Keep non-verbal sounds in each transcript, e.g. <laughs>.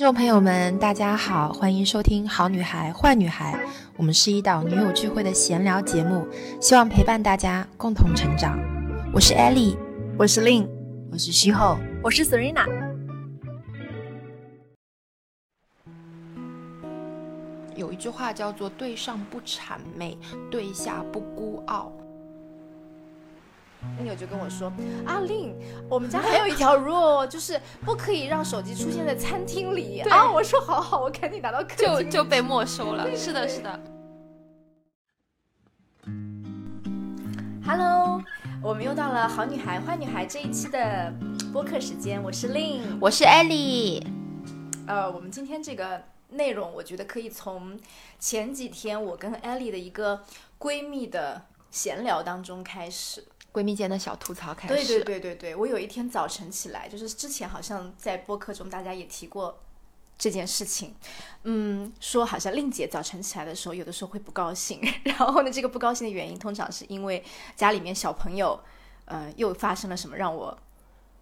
众朋友们，大家好，欢迎收听《好女孩坏女孩》，我们是一档女友聚会的闲聊节目，希望陪伴大家共同成长。我是 Ellie，我是 Lin，我是西后，我是 Serena。有一句话叫做“对上不谄媚，对下不孤傲”。女友就跟我说：“阿令，我们家还有一条 rule，就是不可以让手机出现在餐厅里。”啊，我说好好，我赶紧拿到客厅，就就被没收了。是的，是的。Hello，我们又到了好女孩坏女孩这一期的播客时间，我是令，我是 Ellie。呃，我们今天这个内容，我觉得可以从前几天我跟 Ellie 的一个闺蜜的闲聊当中开始。闺蜜间的小吐槽开始。对对对对对，我有一天早晨起来，就是之前好像在播客中大家也提过这件事情，嗯，说好像令姐早晨起来的时候，有的时候会不高兴，<laughs> 然后呢，这个不高兴的原因通常是因为家里面小朋友，呃，又发生了什么让我。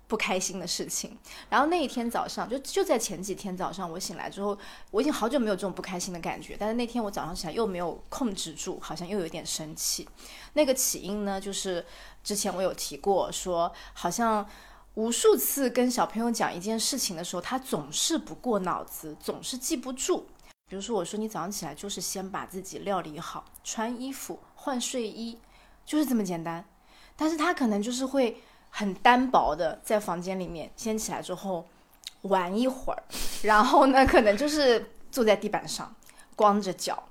不开心的事情，然后那一天早上，就就在前几天早上，我醒来之后，我已经好久没有这种不开心的感觉，但是那天我早上起来又没有控制住，好像又有点生气。那个起因呢，就是之前我有提过，说好像无数次跟小朋友讲一件事情的时候，他总是不过脑子，总是记不住。比如说我说你早上起来就是先把自己料理好，穿衣服、换睡衣，就是这么简单，但是他可能就是会。很单薄的，在房间里面先起来之后玩一会儿，然后呢，可能就是坐在地板上，光着脚，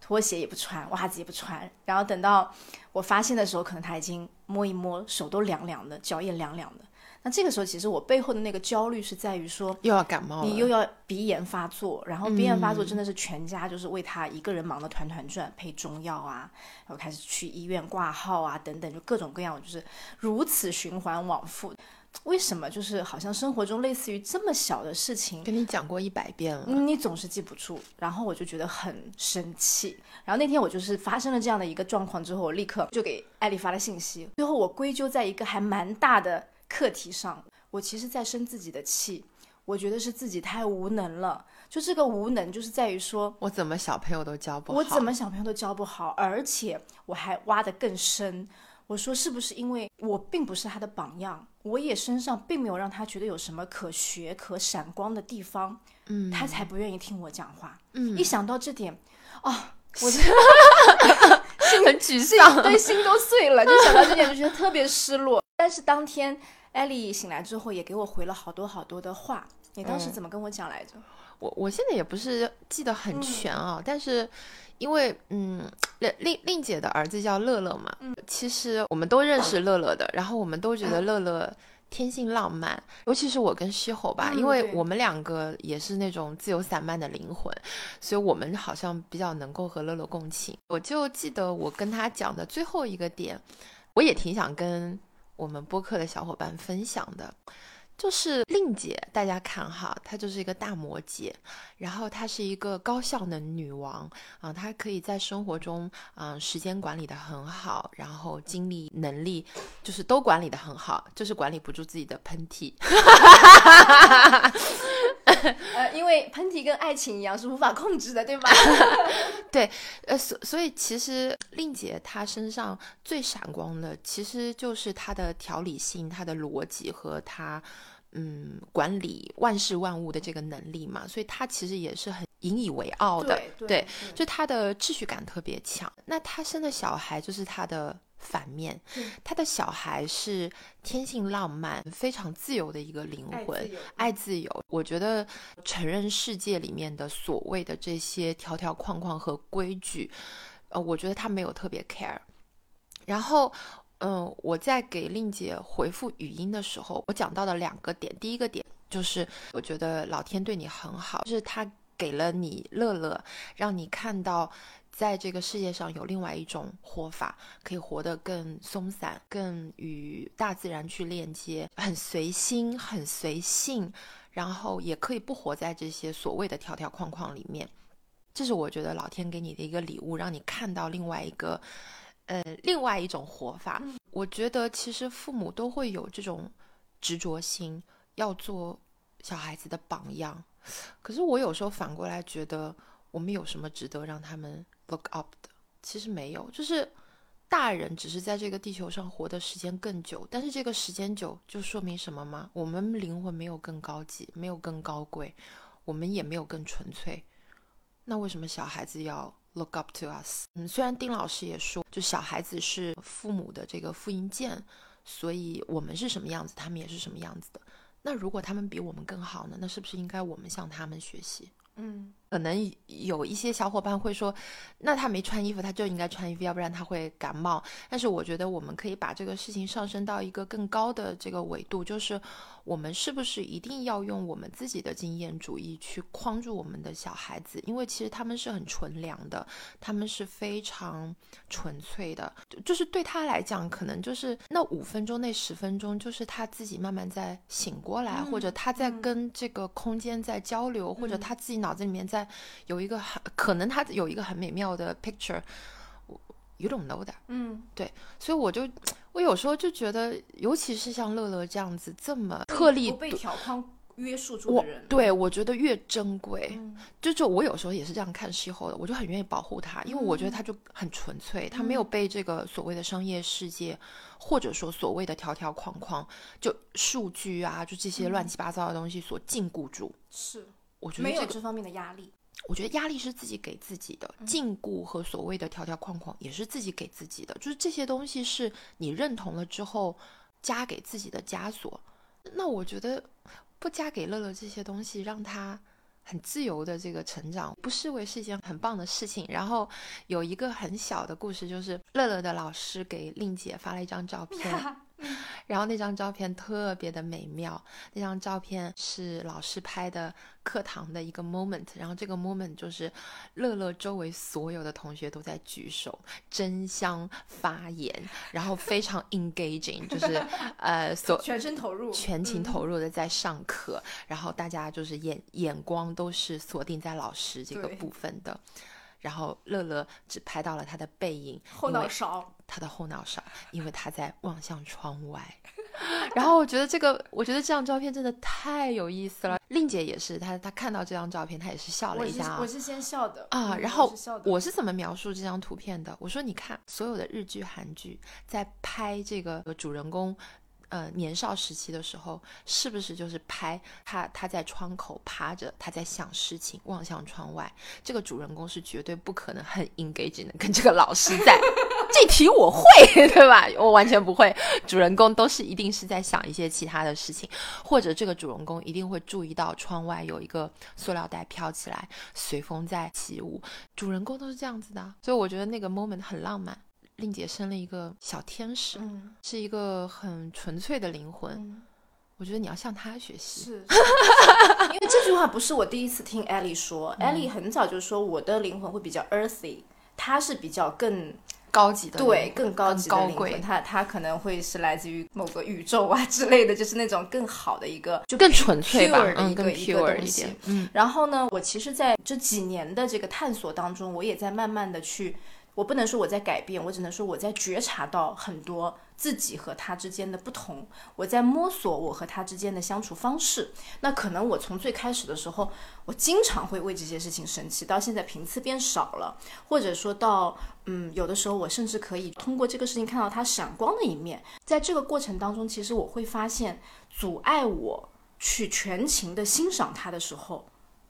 拖鞋也不穿，袜子也不穿，然后等到我发现的时候，可能他已经摸一摸，手都凉凉的，脚也凉凉的。那这个时候，其实我背后的那个焦虑是在于说，又要感冒，你又要鼻炎发作，然后鼻炎发作真的是全家就是为他一个人忙得团团转，配中药啊，然后开始去医院挂号啊，等等，就各种各样，就是如此循环往复。为什么？就是好像生活中类似于这么小的事情，跟你讲过一百遍了，你总是记不住，然后我就觉得很生气。然后那天我就是发生了这样的一个状况之后，我立刻就给艾丽发了信息，最后我归咎在一个还蛮大的。课题上，我其实在生自己的气，我觉得是自己太无能了。就这个无能，就是在于说我怎么小朋友都教不好，我怎么小朋友都教不好，而且我还挖得更深。我说是不是因为我并不是他的榜样，我也身上并没有让他觉得有什么可学可闪光的地方，嗯，他才不愿意听我讲话。嗯，一想到这点，啊，我 <laughs> 心很沮丧，对，心都碎了。就想到这点，就觉得特别失落。<laughs> 但是当天艾丽醒来之后，也给我回了好多好多的话。你当时怎么跟我讲来着？我我现在也不是记得很全啊，但是因为嗯，令令姐的儿子叫乐乐嘛，嗯，其实我们都认识乐乐的，然后我们都觉得乐乐天性浪漫，尤其是我跟西吼吧，因为我们两个也是那种自由散漫的灵魂，所以我们好像比较能够和乐乐共情。我就记得我跟他讲的最后一个点，我也挺想跟。我们播客的小伙伴分享的，就是令姐，大家看哈，她就是一个大摩羯，然后她是一个高效能女王啊，她可以在生活中啊时间管理的很好，然后精力能力就是都管理的很好，就是管理不住自己的喷嚏。<laughs> <laughs> 呃，因为喷嚏跟爱情一样是无法控制的，对吧？<laughs> 对，呃，所所以其实令姐她身上最闪光的，其实就是她的条理性、她的逻辑和她嗯管理万事万物的这个能力嘛。所以她其实也是很引以为傲的，对，就她的秩序感特别强。那她生的小孩就是她的。反面，他的小孩是天性浪漫、非常自由的一个灵魂，爱自由。我觉得成人世界里面的所谓的这些条条框框和规矩，呃，我觉得他没有特别 care。然后，嗯，我在给令姐回复语音的时候，我讲到的两个点，第一个点就是我觉得老天对你很好，就是他给了你乐乐，让你看到。在这个世界上有另外一种活法，可以活得更松散，更与大自然去链接，很随心，很随性，然后也可以不活在这些所谓的条条框框里面。这是我觉得老天给你的一个礼物，让你看到另外一个，呃，另外一种活法。我觉得其实父母都会有这种执着心，要做小孩子的榜样。可是我有时候反过来觉得，我们有什么值得让他们 look up 的？其实没有，就是大人只是在这个地球上活的时间更久，但是这个时间久就说明什么吗？我们灵魂没有更高级，没有更高贵，我们也没有更纯粹。那为什么小孩子要 look up to us？嗯，虽然丁老师也说，就小孩子是父母的这个复印件，所以我们是什么样子，他们也是什么样子的。那如果他们比我们更好呢？那是不是应该我们向他们学习？嗯。可能有一些小伙伴会说，那他没穿衣服，他就应该穿衣服，要不然他会感冒。但是我觉得我们可以把这个事情上升到一个更高的这个维度，就是我们是不是一定要用我们自己的经验主义去框住我们的小孩子？因为其实他们是很纯良的，他们是非常纯粹的，就是对他来讲，可能就是那五分钟、那十分钟，就是他自己慢慢在醒过来，或者他在跟这个空间在交流，或者他自己脑子里面在。有一个很可能，他有一个很美妙的 picture，you don't know that。嗯，对，所以我就我有时候就觉得，尤其是像乐乐这样子这么特例不被条框约束住的人，对我觉得越珍贵。就就我有时候也是这样看西后的，我就很愿意保护他，因为我觉得他就很纯粹，他没有被这个所谓的商业世界，或者说所谓的条条框框，就数据啊，就这些乱七八糟的东西所禁锢住。是。我觉得没有这方面的压力。我觉得压力是自己给自己的，禁锢和所谓的条条框框也是自己给自己的。就是这些东西是你认同了之后加给自己的枷锁。那我觉得不加给乐乐这些东西，让他很自由的这个成长，不视为是一件很棒的事情。然后有一个很小的故事，就是乐乐的老师给令姐发了一张照片。<laughs> 然后那张照片特别的美妙，那张照片是老师拍的课堂的一个 moment，然后这个 moment 就是乐乐周围所有的同学都在举手争相发言，然后非常 <laughs> engaging，就是呃所 <laughs> 全身投入、全情投入的在上课，然后大家就是眼眼光都是锁定在老师这个部分的。然后乐乐只拍到了他的背影，后脑勺，他的后脑勺，因为他在望向窗外。<laughs> 然后我觉得这个，我觉得这张照片真的太有意思了。令姐也是，她她看到这张照片，她也是笑了一下。我是先笑的啊。然后我是怎么描述这张图片的？我说你看，所有的日剧、韩剧在拍这个主人公。呃，年少时期的时候，是不是就是拍他他在窗口趴着，他在想事情，望向窗外。这个主人公是绝对不可能很 engaging 的，跟这个老师在这题我会，<laughs> 对吧？我完全不会。主人公都是一定是在想一些其他的事情，或者这个主人公一定会注意到窗外有一个塑料袋飘起来，随风在起舞。主人公都是这样子的，所以我觉得那个 moment 很浪漫。令姐生了一个小天使，嗯是一个很纯粹的灵魂。我觉得你要向他学习。是，<laughs> 因为这句话不是我第一次听艾丽说，艾莉很早就说我的灵魂会比较 earthy，他是比较更高级的，对，更高级的灵魂。他他可能会是来自于某个宇宙啊之类的，就是那种更好的一个，就更纯粹的一个一个东西。嗯。然后呢，我其实在这几年的这个探索当中，我也在慢慢的去。我不能说我在改变，我只能说我在觉察到很多自己和他之间的不同，我在摸索我和他之间的相处方式。那可能我从最开始的时候，我经常会为这些事情生气，到现在频次变少了，或者说到嗯，有的时候我甚至可以通过这个事情看到他闪光的一面。在这个过程当中，其实我会发现，阻碍我去全情的欣赏他的时候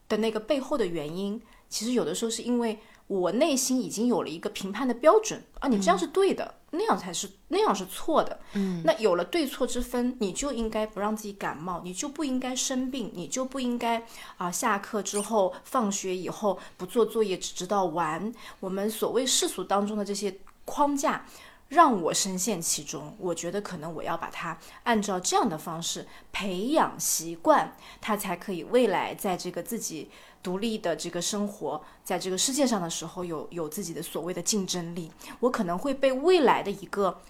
的那个背后的原因，其实有的时候是因为。我内心已经有了一个评判的标准啊，你这样是对的，那样才是那样是错的。嗯，那有了对错之分，你就应该不让自己感冒，你就不应该生病，你就不应该啊，下课之后、放学以后不做作业，只知道玩。我们所谓世俗当中的这些框架。让我深陷其中，我觉得可能我要把它按照这样的方式培养习惯，它才可以未来在这个自己独立的这个生活，在这个世界上的时候有有自己的所谓的竞争力。我可能会被未来的一个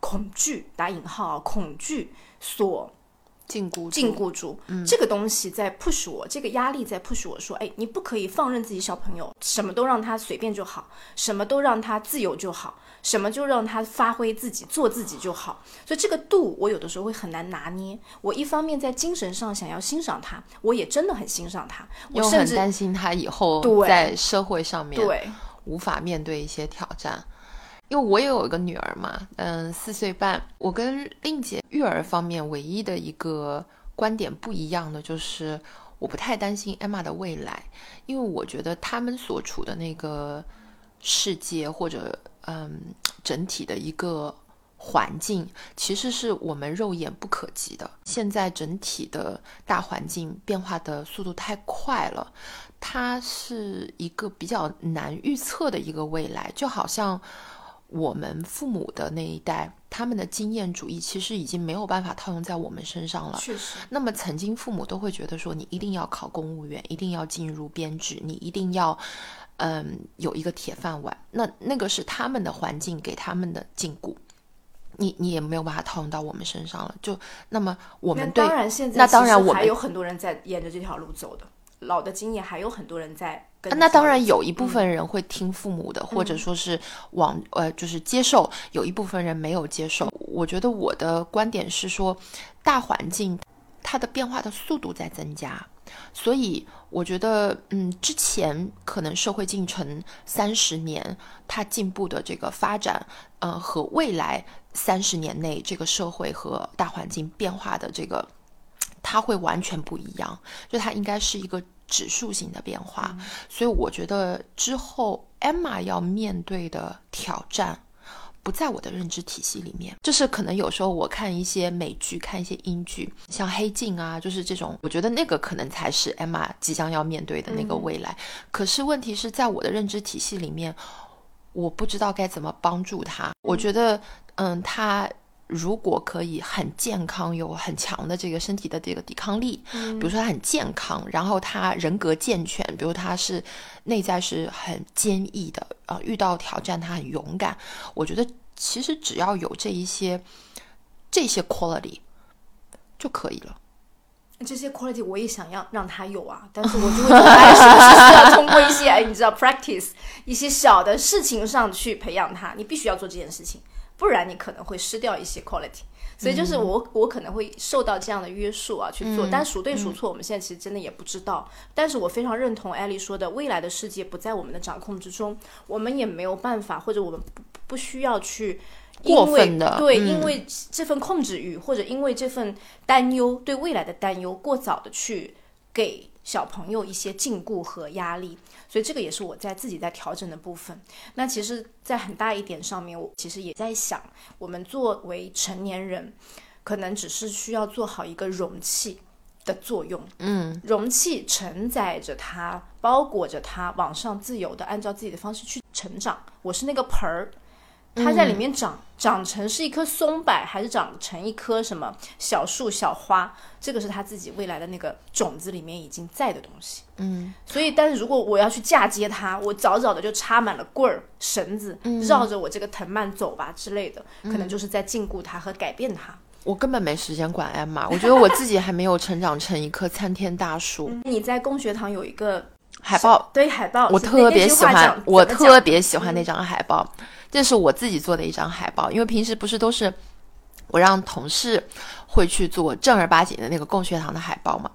恐惧（打引号）恐惧所禁锢禁锢住，这个东西在 push 我，这个压力在 push 我说，哎，你不可以放任自己小朋友，什么都让他随便就好，什么都让他自由就好，什么就让他发挥自己，做自己就好。所以这个度，我有的时候会很难拿捏。我一方面在精神上想要欣赏他，我也真的很欣赏他，我甚至担心他以后在社会上面对无法面对一些挑战。因为我也有一个女儿嘛，嗯，四岁半。我跟令姐育儿方面唯一的一个观点不一样的，就是我不太担心 Emma 的未来，因为我觉得他们所处的那个世界或者嗯整体的一个环境，其实是我们肉眼不可及的。现在整体的大环境变化的速度太快了，它是一个比较难预测的一个未来，就好像。我们父母的那一代，他们的经验主义其实已经没有办法套用在我们身上了。确实。那么，曾经父母都会觉得说，你一定要考公务员，一定要进入编制，你一定要，嗯，有一个铁饭碗。那那个是他们的环境给他们的禁锢，你你也没有办法套用到我们身上了。就那么我们对，当然现在那当然我们还有很多人在沿着这条路走的。老的经验还有很多人在，那当然有一部分人会听父母的，或者说是往呃就是接受，有一部分人没有接受。我觉得我的观点是说，大环境它的变化的速度在增加，所以我觉得嗯，之前可能社会进程三十年它进步的这个发展，呃，和未来三十年内这个社会和大环境变化的这个。它会完全不一样，就它应该是一个指数型的变化，所以我觉得之后 Emma 要面对的挑战不在我的认知体系里面。就是可能有时候我看一些美剧、看一些英剧，像《黑镜》啊，就是这种，我觉得那个可能才是 Emma 即将要面对的那个未来。可是问题是在我的认知体系里面，我不知道该怎么帮助他。我觉得，嗯，他。如果可以很健康，有很强的这个身体的这个抵抗力，比如说他很健康，然后他人格健全，比如他是内在是很坚毅的，呃，遇到挑战他很勇敢。我觉得其实只要有这一些这些 quality 就可以了。这些 quality 我也想要让他有啊，但是我就会觉得是不是需要通过一些你知道 practice 一些小的事情上去培养他？你必须要做这件事情。不然你可能会失掉一些 quality，所以就是我我可能会受到这样的约束啊去做，但孰对孰错，我们现在其实真的也不知道。但是我非常认同艾丽说的，未来的世界不在我们的掌控之中，我们也没有办法，或者我们不不需要去过分的对，因为这份控制欲或者因为这份担忧对未来的担忧，过早的去给小朋友一些禁锢和压力。所以这个也是我在自己在调整的部分。那其实，在很大一点上面，我其实也在想，我们作为成年人，可能只是需要做好一个容器的作用。嗯，容器承载着它，包裹着它，往上自由的按照自己的方式去成长。我是那个盆儿。它在里面长长成是一棵松柏，还是长成一棵什么小树小花？这个是他自己未来的那个种子里面已经在的东西。嗯，所以，但是如果我要去嫁接它，我早早的就插满了棍儿、绳子，绕着我这个藤蔓走吧之类的，可能就是在禁锢它和改变它。我根本没时间管艾玛，我觉得我自己还没有成长成一棵参天大树。你在工学堂有一个海报，对海报，我特别喜欢，我特别喜欢那张海报。这是我自己做的一张海报，因为平时不是都是我让同事会去做正儿八经的那个供学堂的海报嘛？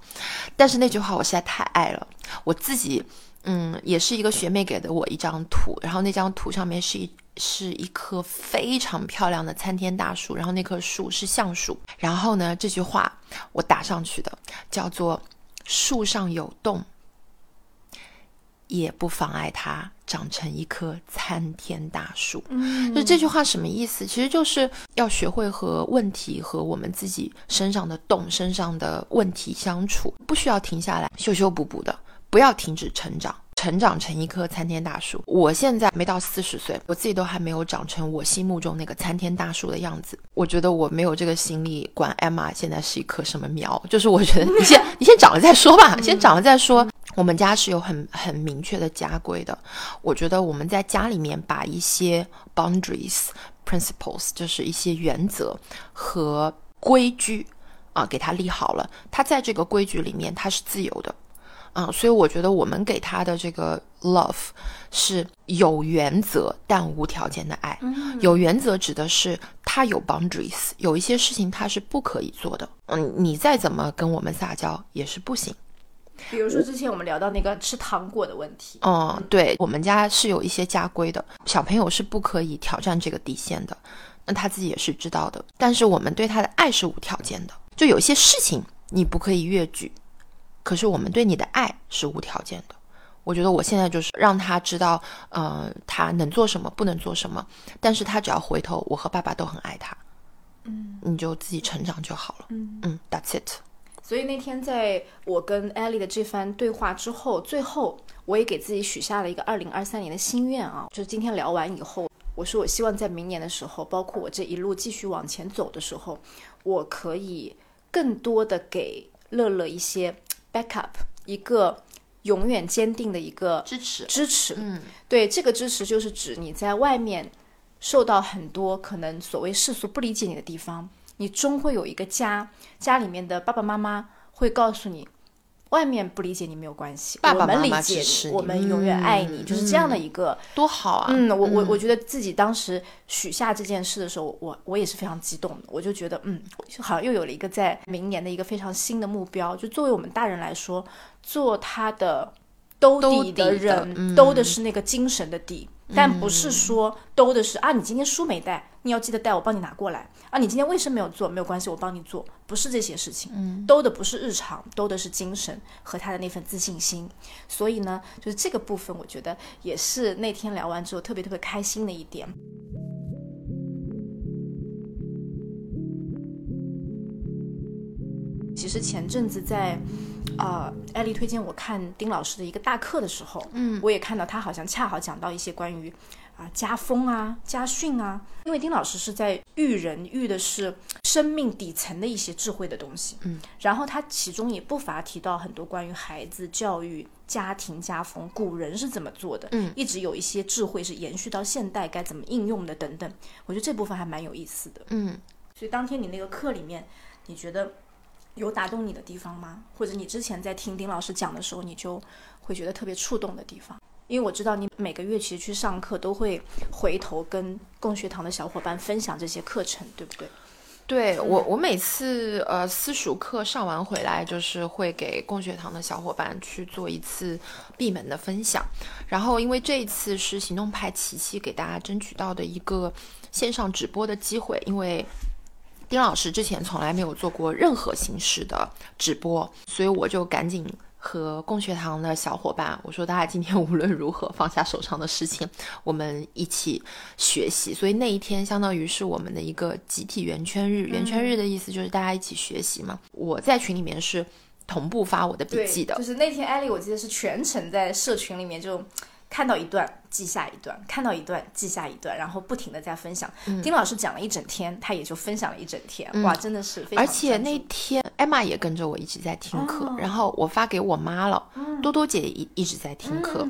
但是那句话我实在太爱了，我自己嗯也是一个学妹给的我一张图，然后那张图上面是一是一棵非常漂亮的参天大树，然后那棵树是橡树，然后呢这句话我打上去的叫做树上有洞。也不妨碍它长成一棵参天大树。嗯，就这句话什么意思？其实就是要学会和问题和我们自己身上的洞、身上的问题相处，不需要停下来修修补补的，不要停止成长，成长成一棵参天大树。我现在没到四十岁，我自己都还没有长成我心目中那个参天大树的样子。我觉得我没有这个心力管 Emma 现在是一棵什么苗。就是我觉得你先你先长了再说吧，先长了再说。我们家是有很很明确的家规的，我觉得我们在家里面把一些 boundaries principles，就是一些原则和规矩，啊，给他立好了，他在这个规矩里面他是自由的，啊，所以我觉得我们给他的这个 love 是有原则但无条件的爱。有原则指的是他有 boundaries，有一些事情他是不可以做的。嗯，你再怎么跟我们撒娇也是不行。比如说之前我们聊到那个吃糖果的问题，嗯，对我们家是有一些家规的，小朋友是不可以挑战这个底线的。那他自己也是知道的，但是我们对他的爱是无条件的。就有些事情你不可以越矩，可是我们对你的爱是无条件的。我觉得我现在就是让他知道，呃，他能做什么，不能做什么，但是他只要回头，我和爸爸都很爱他。嗯，你就自己成长就好了。嗯嗯，That's it。所以那天在我跟艾丽的这番对话之后，最后我也给自己许下了一个二零二三年的心愿啊，就是今天聊完以后。我说，我希望在明年的时候，包括我这一路继续往前走的时候，我可以更多的给乐乐一些 backup，一个永远坚定的一个支持支持。嗯，对，这个支持就是指你在外面受到很多可能所谓世俗不理解你的地方，你终会有一个家，家里面的爸爸妈妈会告诉你。外面不理解你没有关系，爸爸妈妈支持你，我们永远爱你，就是这样的一个多好啊！嗯，我我我觉得自己当时许下这件事的时候，我我也是非常激动的，我就觉得嗯，好像又有了一个在明年的一个非常新的目标。就作为我们大人来说，做他的兜底的人，兜的是那个精神的底。但不是说兜的是啊，你今天书没带，你要记得带，我帮你拿过来啊。你今天卫生没有做，没有关系，我帮你做，不是这些事情。嗯，兜的不是日常，兜的是精神和他的那份自信心。所以呢，就是这个部分，我觉得也是那天聊完之后特别特别开心的一点。其实前阵子在。啊，艾丽推荐我看丁老师的一个大课的时候，嗯，我也看到他好像恰好讲到一些关于啊家风啊、家训啊，因为丁老师是在育人，育的是生命底层的一些智慧的东西，嗯，然后他其中也不乏提到很多关于孩子教育、家庭家风，古人是怎么做的，嗯，一直有一些智慧是延续到现代该怎么应用的等等，我觉得这部分还蛮有意思的，嗯，所以当天你那个课里面，你觉得？有打动你的地方吗？或者你之前在听丁老师讲的时候，你就会觉得特别触动的地方？因为我知道你每个月其实去上课都会回头跟共学堂的小伙伴分享这些课程，对不对？对我，我每次呃私塾课上完回来，就是会给共学堂的小伙伴去做一次闭门的分享。然后因为这一次是行动派琪琪给大家争取到的一个线上直播的机会，因为。丁老师之前从来没有做过任何形式的直播，所以我就赶紧和共学堂的小伙伴我说：“大家今天无论如何放下手上的事情，我们一起学习。”所以那一天相当于是我们的一个集体圆圈日。圆圈日的意思就是大家一起学习嘛。我在群里面是同步发我的笔记的，就是那天艾丽，我记得是全程在社群里面就。看到一段记下一段，看到一段记下一段，然后不停的在分享。丁老师讲了一整天，他也就分享了一整天。哇，真的是非常。而且那天艾玛也跟着我一直在听课，然后我发给我妈了，多多姐一一直在听课，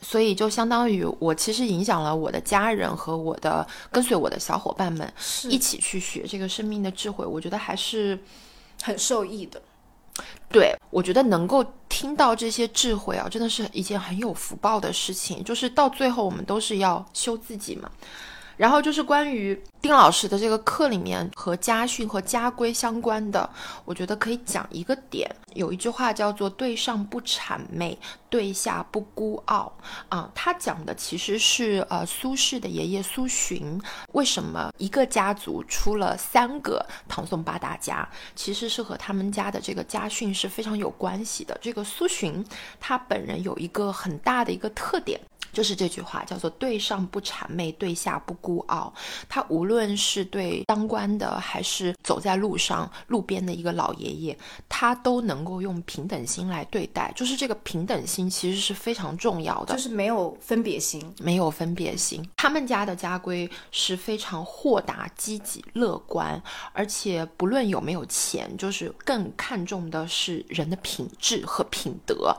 所以就相当于我其实影响了我的家人和我的跟随我的小伙伴们一起去学这个生命的智慧，我觉得还是很受益的。对，我觉得能够听到这些智慧啊，真的是一件很有福报的事情。就是到最后，我们都是要修自己嘛。然后就是关于丁老师的这个课里面和家训和家规相关的，我觉得可以讲一个点。有一句话叫做“对上不谄媚，对下不孤傲”。啊，他讲的其实是呃苏轼的爷爷苏洵为什么一个家族出了三个唐宋八大家，其实是和他们家的这个家训是非常有关系的。这个苏洵他本人有一个很大的一个特点。就是这句话叫做“对上不谄媚，对下不孤傲”。他无论是对当官的，还是走在路上路边的一个老爷爷，他都能够用平等心来对待。就是这个平等心其实是非常重要的，就是没有分别心，没有分别心。他们家的家规是非常豁达、积极、乐观，而且不论有没有钱，就是更看重的是人的品质和品德。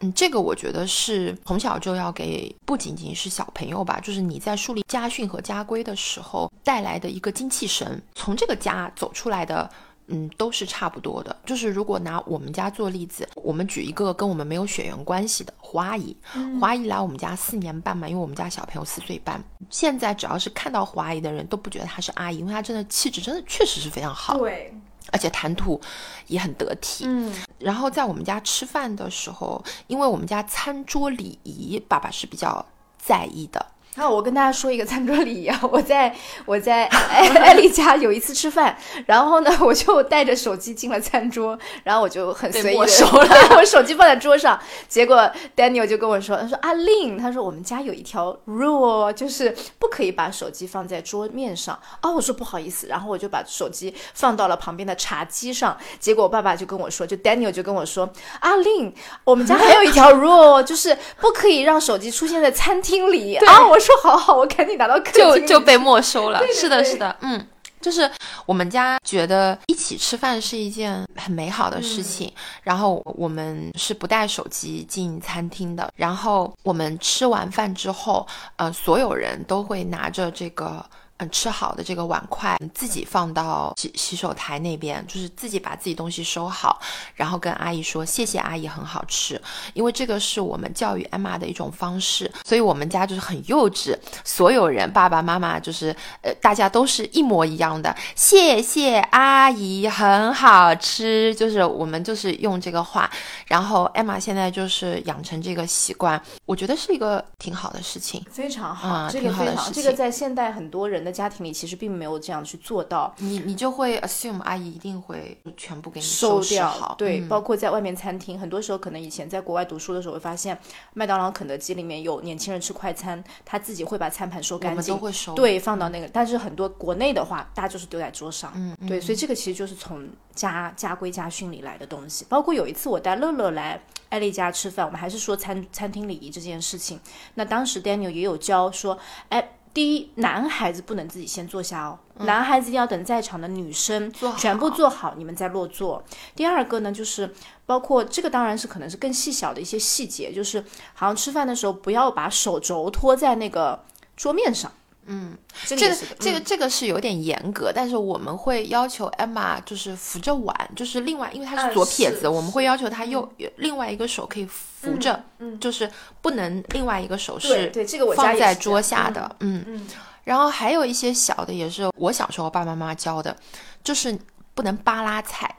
嗯，这个我觉得是从小就要给。不仅仅是小朋友吧，就是你在树立家训和家规的时候带来的一个精气神。从这个家走出来的嗯，都是差不多的。就是如果拿我们家做例子，我们举一个跟我们没有血缘关系的胡阿姨，胡阿姨来我们家四年半嘛，因为我们家小朋友四岁半。现在只要是看到胡阿姨的人都不觉得她是阿姨，因为她真的气质真的确实是非常好，对，而且谈吐也很得体。嗯，然后在我们家吃饭的时候，因为我们家餐桌礼仪，爸爸是比较在意的。然后我跟大家说一个餐桌礼仪啊，<laughs> 我在我在艾艾丽家有一次吃饭，然后呢，<laughs> 我就带着手机进了餐桌，然后我就很随意 <laughs> 我手机放在桌上，结果 Daniel 就跟我说，他说阿令，他说我们家有一条 rule，就是不可以把手机放在桌面上。啊，我说不好意思，然后我就把手机放到了旁边的茶几上，结果我爸爸就跟我说，就 Daniel 就跟我说，阿令，我们家还有一条 rule，就是不可以让手机出现在餐厅里。啊，我。说好好，我赶紧拿到客就就被没收了。是的，是的，嗯，就是我们家觉得一起吃饭是一件很美好的事情，然后我们是不带手机进餐厅的。然后我们吃完饭之后，呃，所有人都会拿着这个。嗯，吃好的这个碗筷自己放到洗洗手台那边，就是自己把自己东西收好，然后跟阿姨说谢谢阿姨，很好吃。因为这个是我们教育艾玛的一种方式，所以我们家就是很幼稚，所有人爸爸妈妈就是呃，大家都是一模一样的。谢谢阿姨，很好吃，就是我们就是用这个话。然后艾玛现在就是养成这个习惯，我觉得是一个挺好的事情，非常好，这个非常好，这个在现代很多人。的家庭里其实并没有这样去做到，你你就会 assume 阿姨一定会全部给你收掉，对，包括在外面餐厅，很多时候可能以前在国外读书的时候会发现，麦当劳、肯德基里面有年轻人吃快餐，他自己会把餐盘收干净，都会收，对，放到那个，但是很多国内的话，大家就是丢在桌上，嗯，对，所以这个其实就是从家家规家训里来的东西。包括有一次我带乐乐来艾丽家吃饭，我们还是说餐餐厅礼仪这件事情，那当时 Daniel 也有教说，哎。第一，男孩子不能自己先坐下哦，男孩子一定要等在场的女生全部坐好，你们再落座。第二个呢，就是包括这个，当然是可能是更细小的一些细节，就是好像吃饭的时候不要把手肘托在那个桌面上。嗯，这个这个这个是有点严格，但是我们会要求 Emma 就是扶着碗，就是另外，因为他是左撇子，我们会要求他右另外一个手可以扶着，嗯，就是不能另外一个手是对这个我放在桌下的，嗯嗯，然后还有一些小的也是我小时候爸爸妈妈教的，就是不能扒拉菜。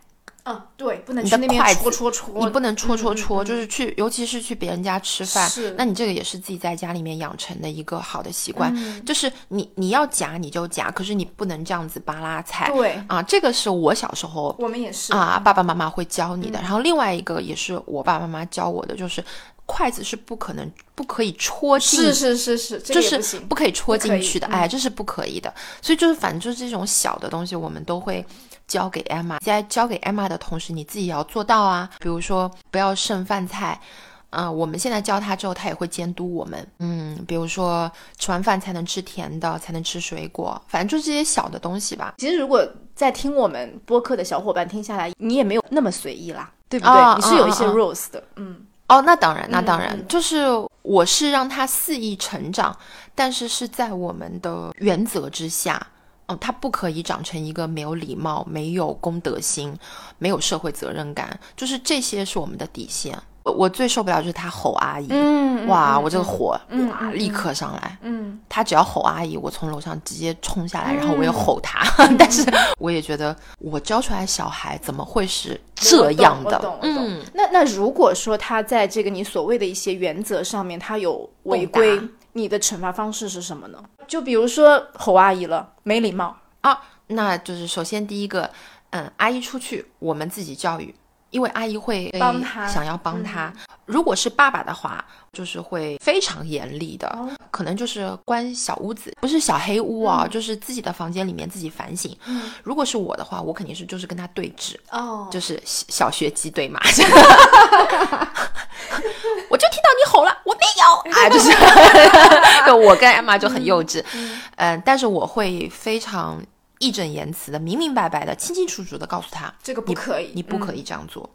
嗯，对，不能去那边戳戳戳，你不能。戳戳戳，就是去，尤其是去别人家吃饭，那你这个也是自己在家里面养成的一个好的习惯，就是你你要夹你就夹，可是你不能这样子扒拉菜，对。啊，这个是我小时候，我们也是啊，爸爸妈妈会教你的，然后另外一个也是我爸爸妈妈教我的，就是筷子是不可能不可以戳进，是是是是，就是不可以戳进去的，哎，这是不可以的，所以就是反正就是这种小的东西，我们都会。交给 Emma，在交给 Emma 的同时，你自己也要做到啊。比如说，不要剩饭菜。嗯，我们现在教他之后，他也会监督我们。嗯，比如说吃完饭才能吃甜的，才能吃水果，反正就是这些小的东西吧。其实，如果在听我们播客的小伙伴听下来，你也没有那么随意啦，对不对？你是有一些 rules 的。嗯，哦，那当然，那当然，就是我是让他肆意成长，但是是在我们的原则之下。哦，他不可以长成一个没有礼貌、没有公德心、没有社会责任感，就是这些是我们的底线。我我最受不了就是他吼阿姨，嗯，哇，我这个火哇立刻上来，嗯，他只要吼阿姨，我从楼上直接冲下来，然后我也吼他，<laughs> 但是我也觉得我教出来小孩怎么会是这样的？嗯，那那如果说他在这个你所谓的一些原则上面他有违规，你的惩罚方式是什么呢？就比如说吼阿姨了，没礼貌啊，那就是首先第一个，嗯，阿姨出去，我们自己教育，因为阿姨会帮他，想要帮他。如果是爸爸的话，就是会非常严厉的，可能就是关小屋子，不是小黑屋啊，就是自己的房间里面自己反省。如果是我的话，我肯定是就是跟他对峙，哦，就是小学鸡对马。<laughs> 我就听到你吼了，我没有。<laughs> 啊，就是，<laughs> 我跟艾玛就很幼稚，嗯，但是我会非常义正言辞的、明明白白的、清清楚楚的告诉他，这个不可以，你不可以这样做。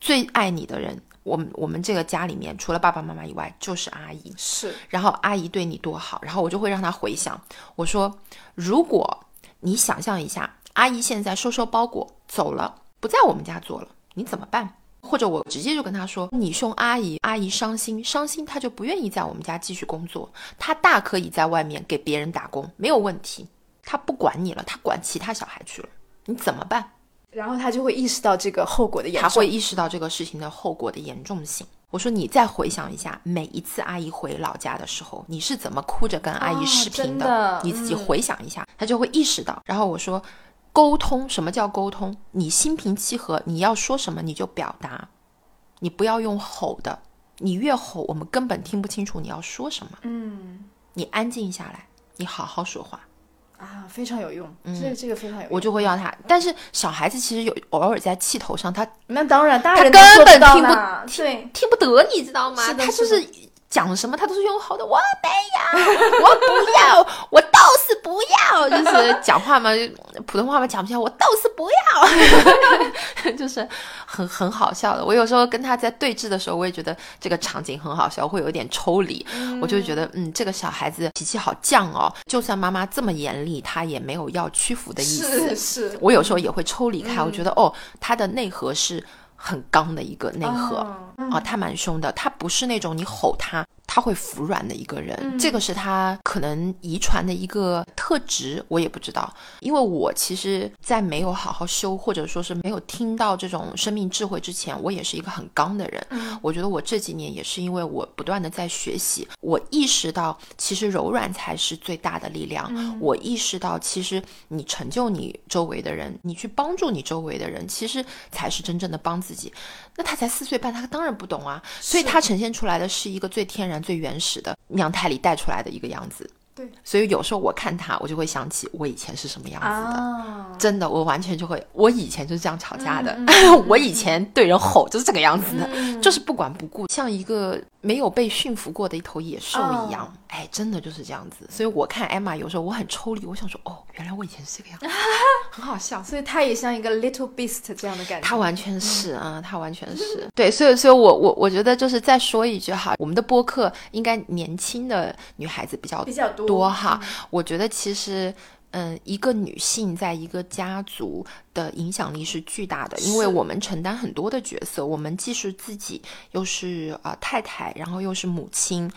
最爱你的人，我们我们这个家里面除了爸爸妈妈以外，就是阿姨，是。然后阿姨对你多好，然后我就会让他回想，我说，如果你想象一下，阿姨现在收收包裹走了，不在我们家做了，你怎么办？或者我直接就跟他说，你凶阿姨，阿姨伤心，伤心，她就不愿意在我们家继续工作，她大可以在外面给别人打工，没有问题，她不管你了，他管其他小孩去了，你怎么办？然后他就会意识到这个后果的严重，他会意识到这个事情的后果的严重性。我说你再回想一下，每一次阿姨回老家的时候，你是怎么哭着跟阿姨视频的？你自己回想一下，他就会意识到。然后我说，沟通什么叫沟通？你心平气和，你要说什么你就表达，你不要用吼的，你越吼我们根本听不清楚你要说什么。嗯，你安静下来，你好好说话。啊，非常有用，这个这个非常有用。我就会要它，但是小孩子其实有偶尔在气头上，他那当然，大人根本听不对听不得，你知道吗？他就是讲什么，他都是用好的，我没有，<laughs> 我不要，我倒是不要，就是讲话嘛，普通话嘛讲不起来，我倒是不要，<laughs> 就是很很好笑的。我有时候跟他在对峙的时候，我也觉得这个场景很好笑，会有点抽离。我就觉得，嗯，这个小孩子脾气好犟哦，就算妈妈这么严厉，他也没有要屈服的意思。是是，我有时候也会抽离开，我觉得哦，他的内核是很刚的一个内核啊，他蛮凶的，他不是那种你吼他。他会服软的一个人，这个是他可能遗传的一个特质，我也不知道。因为我其实，在没有好好修，或者说是没有听到这种生命智慧之前，我也是一个很刚的人。我觉得我这几年也是因为我不断的在学习，我意识到其实柔软才是最大的力量。我意识到其实你成就你周围的人，你去帮助你周围的人，其实才是真正的帮自己。那他才四岁半，他当然不懂啊，所以他呈现出来的是一个最天然。最原始的娘胎里带出来的一个样子，对，所以有时候我看他，我就会想起我以前是什么样子的，真的，我完全就会，我以前就是这样吵架的，<laughs> 我以前对人吼就是这个样子的，就是不管不顾，像一个。没有被驯服过的一头野兽一样，哎，真的就是这样子。所以我看艾玛有时候我很抽离，我想说，哦，原来我以前是这个样子，<laughs> 很好笑。所以他也像一个 little beast 这样的感觉。他完全是啊，他完全是。<laughs> 对，所以，所以我我我觉得就是再说一句哈，我们的播客应该年轻的女孩子比较比较多哈。我觉得其实。嗯，一个女性在一个家族的影响力是巨大的，因为我们承担很多的角色，我们既是自己，又是啊太太，然后又是母亲，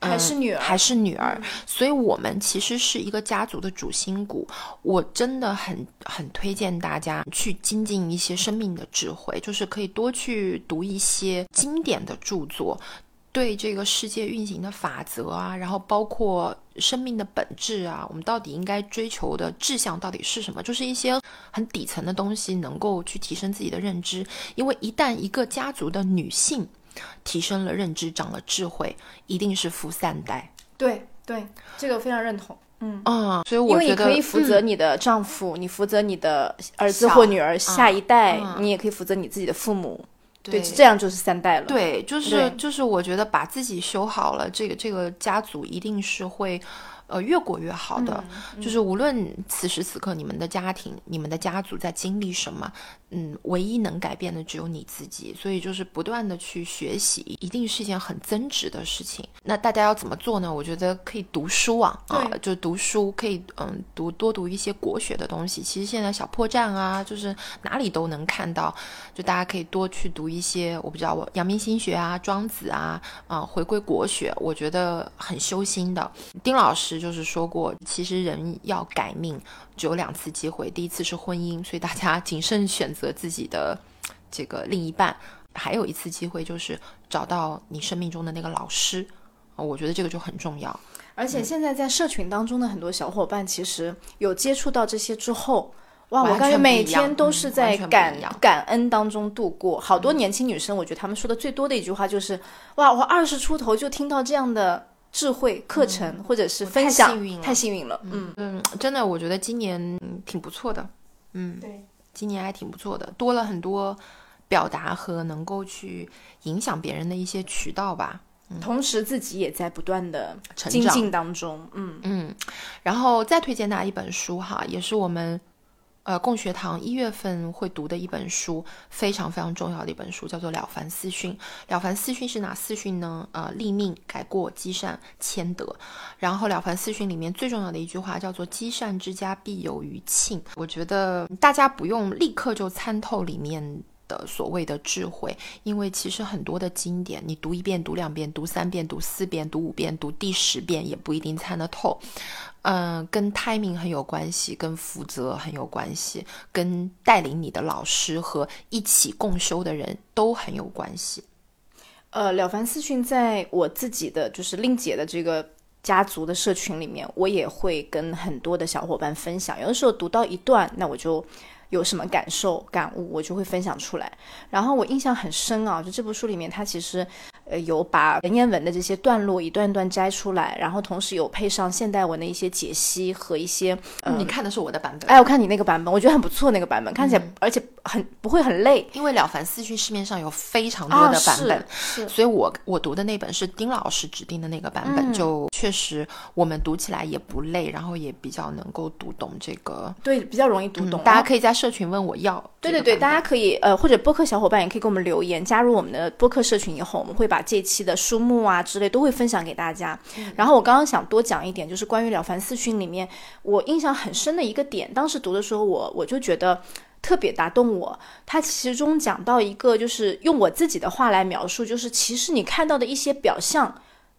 还是女儿，还是女儿，所以我们其实是一个家族的主心骨。我真的很很推荐大家去精进一些生命的智慧，就是可以多去读一些经典的著作。对这个世界运行的法则啊，然后包括生命的本质啊，我们到底应该追求的志向到底是什么？就是一些很底层的东西，能够去提升自己的认知。因为一旦一个家族的女性提升了认知，长了智慧，一定是富三代。对对，这个非常认同。嗯啊，所以我觉得，因为你可以负责你的丈夫，你负责你的儿子或女儿下一代，你也可以负责你自己的父母。对，这样就是三代了。对，就是就是，我觉得把自己修好了，这个这个家族一定是会。呃，越过越好的，就是无论此时此刻你们的家庭、你们的家族在经历什么，嗯，唯一能改变的只有你自己。所以就是不断的去学习，一定是一件很增值的事情。那大家要怎么做呢？我觉得可以读书啊，啊，就读书，可以嗯读多读一些国学的东西。其实现在小破站啊，就是哪里都能看到，就大家可以多去读一些，我不知道我阳明心学啊、庄子啊，啊，回归国学，我觉得很修心的。丁老师。就是说过，其实人要改命只有两次机会，第一次是婚姻，所以大家谨慎选择自己的这个另一半；还有一次机会就是找到你生命中的那个老师啊，我觉得这个就很重要。而且现在在社群当中的很多小伙伴，其实有接触到这些之后，哇，我感觉每天都是在感感恩当中度过。好多年轻女生，我觉得她们说的最多的一句话就是：哇，我二十出头就听到这样的。智慧课程或者是分享，太幸运了。嗯嗯，真的，我觉得今年挺不错的。嗯，对，今年还挺不错的，多了很多表达和能够去影响别人的一些渠道吧。同时自己也在不断的精进当中。嗯嗯，然后再推荐大家一本书哈，也是我们呃，共学堂一月份会读的一本书，非常非常重要的一本书，叫做《了凡四训》。了凡四训是哪四训呢？呃，立命、改过、积善、谦德。然后，了凡四训里面最重要的一句话叫做“积善之家，必有余庆”。我觉得大家不用立刻就参透里面。的所谓的智慧，因为其实很多的经典，你读一遍、读两遍、读三遍、读四遍、读五遍、读第十遍，也不一定参得透。嗯，跟 timing 很有关系，跟负责很有关系，跟带领你的老师和一起共修的人都很有关系。呃，了凡四训在我自己的就是令姐的这个家族的社群里面，我也会跟很多的小伙伴分享。有的时候读到一段，那我就。有什么感受感悟，我就会分享出来。然后我印象很深啊，就这部书里面，它其实。呃，有把文言文的这些段落一段段摘出来，然后同时有配上现代文的一些解析和一些。你看的是我的版本？哎，我看你那个版本，我觉得很不错，那个版本看起来而且很不会很累。因为《了凡四训》市面上有非常多的版本，是，所以我我读的那本是丁老师指定的那个版本，就确实我们读起来也不累，然后也比较能够读懂这个。对，比较容易读懂。大家可以在社群问我要。对对对，大家可以呃，或者播客小伙伴也可以给我们留言，加入我们的播客社群以后，我们会把这期的书目啊之类都会分享给大家。然后我刚刚想多讲一点，就是关于《了凡四训》里面我印象很深的一个点，当时读的时候我我就觉得特别打动我。它其中讲到一个，就是用我自己的话来描述，就是其实你看到的一些表象，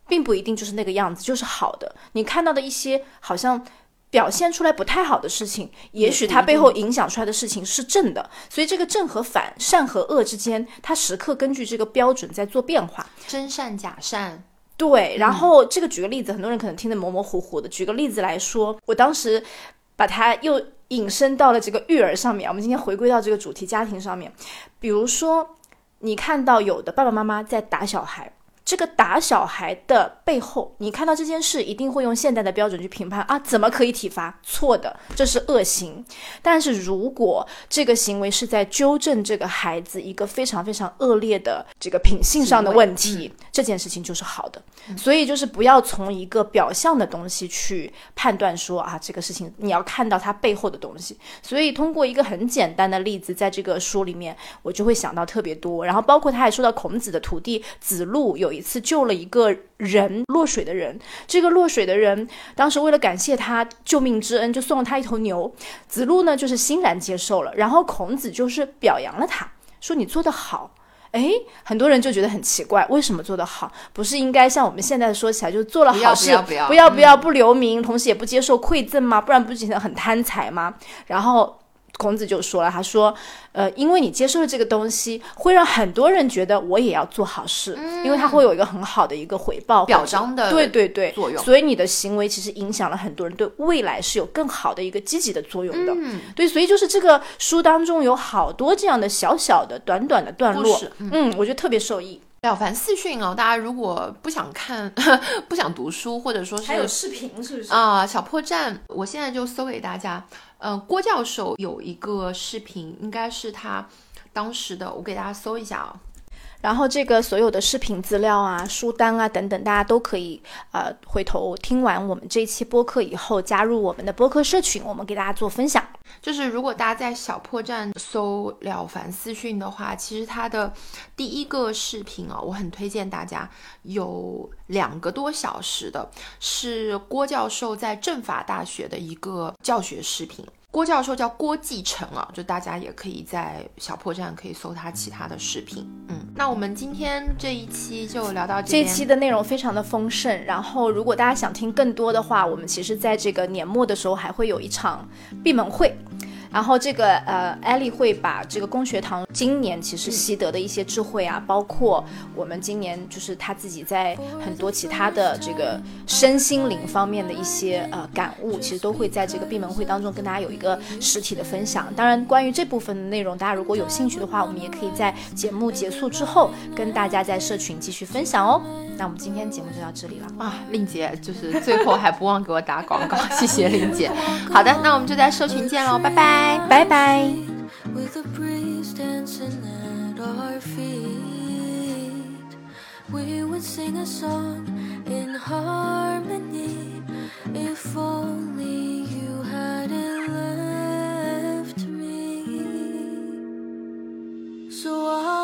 并不一定就是那个样子，就是好的。你看到的一些好像。表现出来不太好的事情，也许它背后影响出来的事情是正的，所以这个正和反、善和恶之间，它时刻根据这个标准在做变化，真善假善。对，然后这个举个例子，很多人可能听得模模糊糊的。举个例子来说，我当时把它又引申到了这个育儿上面。我们今天回归到这个主题家庭上面，比如说你看到有的爸爸妈妈在打小孩。这个打小孩的背后，你看到这件事，一定会用现代的标准去评判啊，怎么可以体罚？错的，这是恶行。但是如果这个行为是在纠正这个孩子一个非常非常恶劣的这个品性上的问题，这件事情就是好的。所以就是不要从一个表象的东西去判断说啊，这个事情你要看到它背后的东西。所以通过一个很简单的例子，在这个书里面，我就会想到特别多。然后包括他还说到孔子的徒弟子路有。有一次救了一个人落水的人，这个落水的人当时为了感谢他救命之恩，就送了他一头牛。子路呢，就是欣然接受了。然后孔子就是表扬了他，说你做得好。哎，很多人就觉得很奇怪，为什么做得好？不是应该像我们现在说起来，就做了好事，不要不要不要不留名，同时也不接受馈赠吗？不然不显得很贪财吗？然后。孔子就说了，他说，呃，因为你接受了这个东西，会让很多人觉得我也要做好事，因为他会有一个很好的一个回报、表彰的对对对作用。所以你的行为其实影响了很多人，对未来是有更好的一个积极的作用的。对，所以就是这个书当中有好多这样的小小的、短短的段落，嗯，我觉得特别受益。了凡四训哦，大家如果不想看、<laughs> 不想读书，或者说是还有视频，是不是啊？小破站，我现在就搜给大家。呃，郭教授有一个视频，应该是他当时的，我给大家搜一下啊。然后这个所有的视频资料啊、书单啊等等，大家都可以呃回头听完我们这期播客以后，加入我们的播客社群，我们给大家做分享。就是如果大家在小破站搜“了凡四训”的话，其实它的第一个视频啊，我很推荐大家，有两个多小时的，是郭教授在政法大学的一个教学视频。郭教授叫郭继成啊，就大家也可以在小破站可以搜他其他的视频。嗯，那我们今天这一期就聊到这。这期的内容非常的丰盛，然后如果大家想听更多的话，我们其实在这个年末的时候还会有一场闭门会。然后这个呃，艾丽会把这个公学堂今年其实习得的一些智慧啊，包括我们今年就是他自己在很多其他的这个身心灵方面的一些呃感悟，其实都会在这个闭门会当中跟大家有一个实体的分享。当然，关于这部分的内容，大家如果有兴趣的话，我们也可以在节目结束之后跟大家在社群继续分享哦。那我们今天节目就到这里了啊令姐就是最后还不忘给我打广告谢谢令姐好的那我们就在社群见喽拜拜拜拜 with a dancing at our feet we would sing a song in harmony if only you hadn't left me so i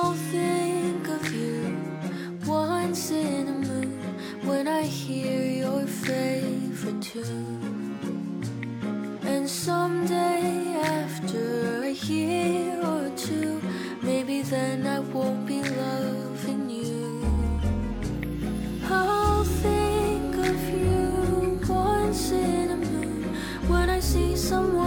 And someday, after a year or two, maybe then I won't be loving you. I'll think of you once in a moon when I see someone.